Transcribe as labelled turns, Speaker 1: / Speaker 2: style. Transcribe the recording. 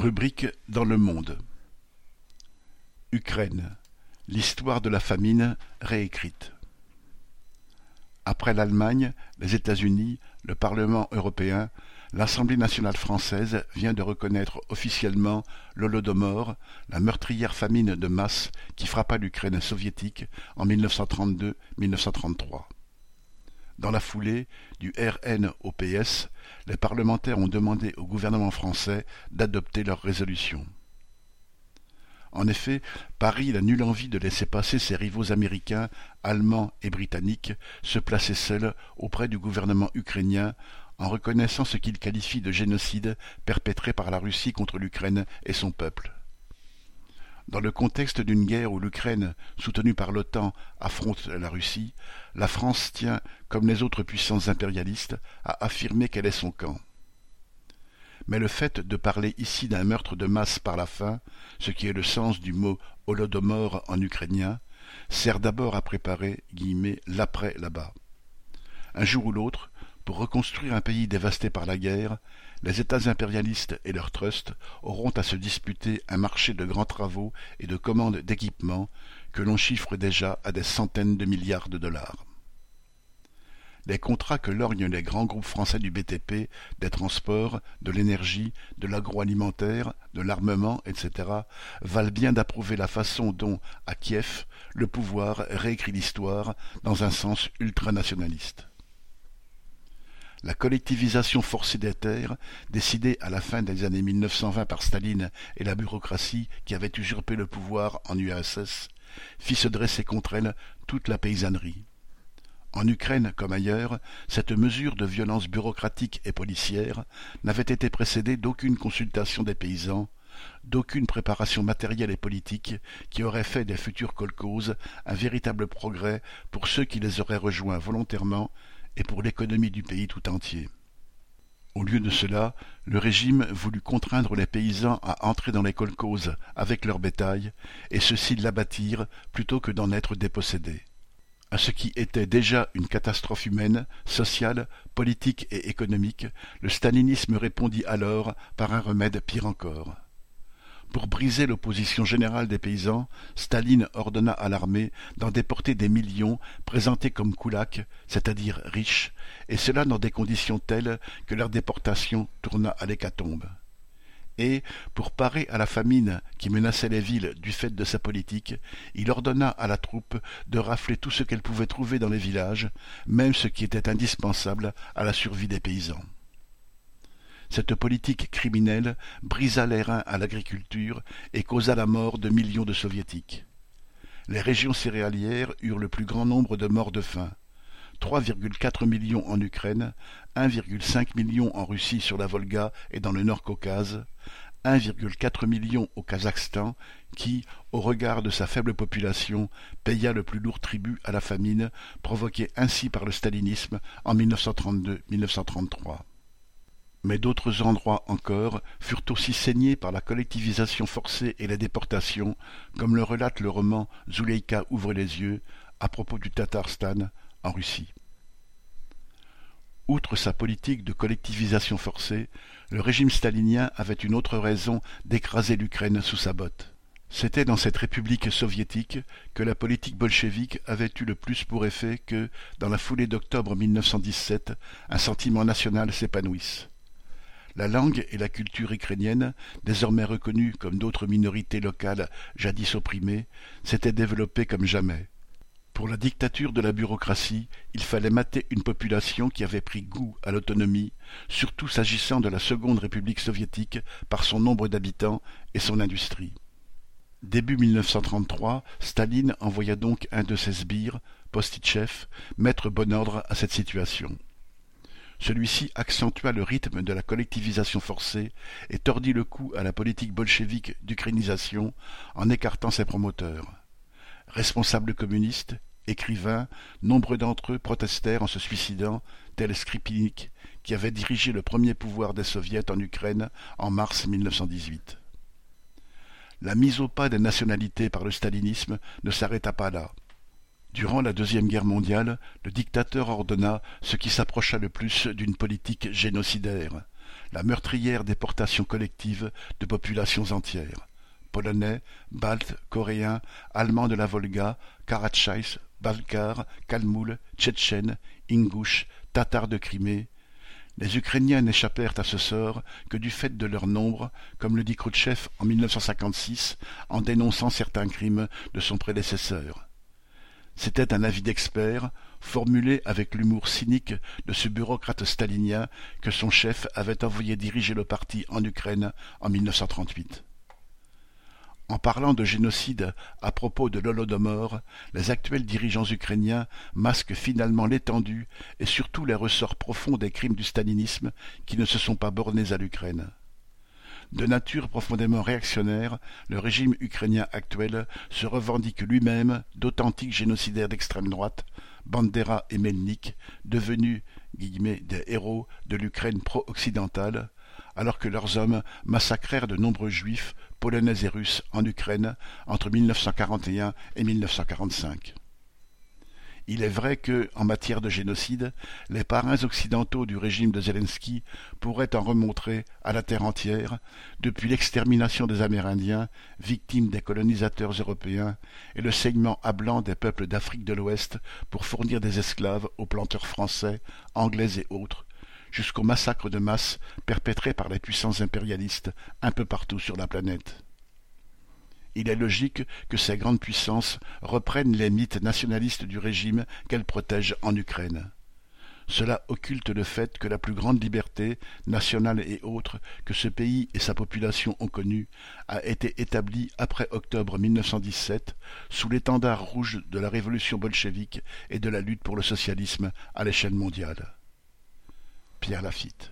Speaker 1: Rubrique dans le monde Ukraine L'histoire de la famine réécrite Après l'Allemagne, les États-Unis, le Parlement européen, l'Assemblée nationale française vient de reconnaître officiellement l'Holodomor, la meurtrière famine de masse qui frappa l'Ukraine soviétique en 1932-1933. Dans la foulée du RN au PS, les parlementaires ont demandé au gouvernement français d'adopter leur résolution. En effet, Paris n'a nulle envie de laisser passer ses rivaux américains, allemands et britanniques se placer seuls auprès du gouvernement ukrainien en reconnaissant ce qu'il qualifie de génocide perpétré par la Russie contre l'Ukraine et son peuple. Dans le contexte d'une guerre où l'Ukraine, soutenue par l'OTAN, affronte la Russie, la France tient, comme les autres puissances impérialistes, à affirmer qu'elle est son camp. Mais le fait de parler ici d'un meurtre de masse par la faim, ce qui est le sens du mot holodomor en ukrainien, sert d'abord à préparer l'après là-bas. Un jour ou l'autre, pour reconstruire un pays dévasté par la guerre, les États impérialistes et leurs trusts auront à se disputer un marché de grands travaux et de commandes d'équipements que l'on chiffre déjà à des centaines de milliards de dollars. Les contrats que lorgnent les grands groupes français du BTP, des transports, de l'énergie, de l'agroalimentaire, de l'armement, etc., valent bien d'approuver la façon dont, à Kiev, le pouvoir réécrit l'histoire dans un sens ultranationaliste. La collectivisation forcée des terres, décidée à la fin des années 1920 par Staline et la bureaucratie qui avait usurpé le pouvoir en URSS, fit se dresser contre elle toute la paysannerie. En Ukraine comme ailleurs, cette mesure de violence bureaucratique et policière n'avait été précédée d'aucune consultation des paysans, d'aucune préparation matérielle et politique qui aurait fait des futurs kolkhozes un véritable progrès pour ceux qui les auraient rejoints volontairement et pour l'économie du pays tout entier. Au lieu de cela, le régime voulut contraindre les paysans à entrer dans les kolkhozes avec leur bétail, et ceux-ci l'abattirent plutôt que d'en être dépossédés. À ce qui était déjà une catastrophe humaine, sociale, politique et économique, le stalinisme répondit alors par un remède pire encore. Pour briser l'opposition générale des paysans, Staline ordonna à l'armée d'en déporter des millions présentés comme koulaks, c'est-à-dire riches, et cela dans des conditions telles que leur déportation tourna à l'hécatombe. Et, pour parer à la famine qui menaçait les villes du fait de sa politique, il ordonna à la troupe de rafler tout ce qu'elle pouvait trouver dans les villages, même ce qui était indispensable à la survie des paysans. Cette politique criminelle brisa les reins à l'agriculture et causa la mort de millions de soviétiques. Les régions céréalières eurent le plus grand nombre de morts de faim. 3,4 millions en Ukraine, 1,5 million en Russie sur la Volga et dans le Nord-Caucase, 1,4 million au Kazakhstan, qui, au regard de sa faible population, paya le plus lourd tribut à la famine provoquée ainsi par le stalinisme en 1932-1933 mais d'autres endroits encore furent aussi saignés par la collectivisation forcée et la déportation, comme le relate le roman Zuleika ouvre les yeux à propos du Tatarstan en Russie. Outre sa politique de collectivisation forcée, le régime stalinien avait une autre raison d'écraser l'Ukraine sous sa botte. C'était dans cette république soviétique que la politique bolchevique avait eu le plus pour effet que, dans la foulée d'octobre 1917, un sentiment national s'épanouisse. La langue et la culture ukrainienne, désormais reconnues comme d'autres minorités locales jadis opprimées, s'étaient développées comme jamais. Pour la dictature de la bureaucratie, il fallait mater une population qui avait pris goût à l'autonomie, surtout s'agissant de la Seconde République soviétique par son nombre d'habitants et son industrie. Début 1933, Staline envoya donc un de ses sbires, Postitchev, mettre bon ordre à cette situation. Celui-ci accentua le rythme de la collectivisation forcée et tordit le cou à la politique bolchevique d'ukrainisation en écartant ses promoteurs. Responsables communistes, écrivains, nombre d'entre eux protestèrent en se suicidant, tel Skripnik, qui avait dirigé le premier pouvoir des soviets en Ukraine en mars 1918. La mise au pas des nationalités par le stalinisme ne s'arrêta pas là. Durant la Deuxième Guerre mondiale, le dictateur ordonna ce qui s'approcha le plus d'une politique génocidaire la meurtrière déportation collective de populations entières. Polonais, Baltes, Coréens, Allemands de la Volga, Karatchaïs, Balkars, Kalmouls, Tchétchènes, Ingouches, Tatars de Crimée, les Ukrainiens n'échappèrent à ce sort que du fait de leur nombre, comme le dit Khrouchtchev en 1956 en dénonçant certains crimes de son prédécesseur. C'était un avis d'expert, formulé avec l'humour cynique de ce bureaucrate stalinien que son chef avait envoyé diriger le parti en Ukraine en 1938. En parlant de génocide à propos de l'Holodomor, les actuels dirigeants ukrainiens masquent finalement l'étendue et surtout les ressorts profonds des crimes du stalinisme qui ne se sont pas bornés à l'Ukraine. De nature profondément réactionnaire, le régime ukrainien actuel se revendique lui-même d'authentiques génocidaires d'extrême droite, Bandera et Melnik, devenus des héros de l'Ukraine pro-occidentale, alors que leurs hommes massacrèrent de nombreux juifs, polonais et russes en Ukraine entre 1941 et 1945. Il est vrai que, en matière de génocide, les parrains occidentaux du régime de Zelensky pourraient en remontrer à la terre entière, depuis l'extermination des Amérindiens, victimes des colonisateurs européens, et le saignement blanc des peuples d'Afrique de l'Ouest pour fournir des esclaves aux planteurs français, anglais et autres, jusqu'au massacre de masse perpétré par les puissances impérialistes un peu partout sur la planète. Il est logique que ces grandes puissances reprennent les mythes nationalistes du régime qu'elles protègent en Ukraine. Cela occulte le fait que la plus grande liberté, nationale et autre, que ce pays et sa population ont connue, a été établie après octobre 1917, sous l'étendard rouge de la révolution bolchevique et de la lutte pour le socialisme à l'échelle mondiale. Pierre Lafitte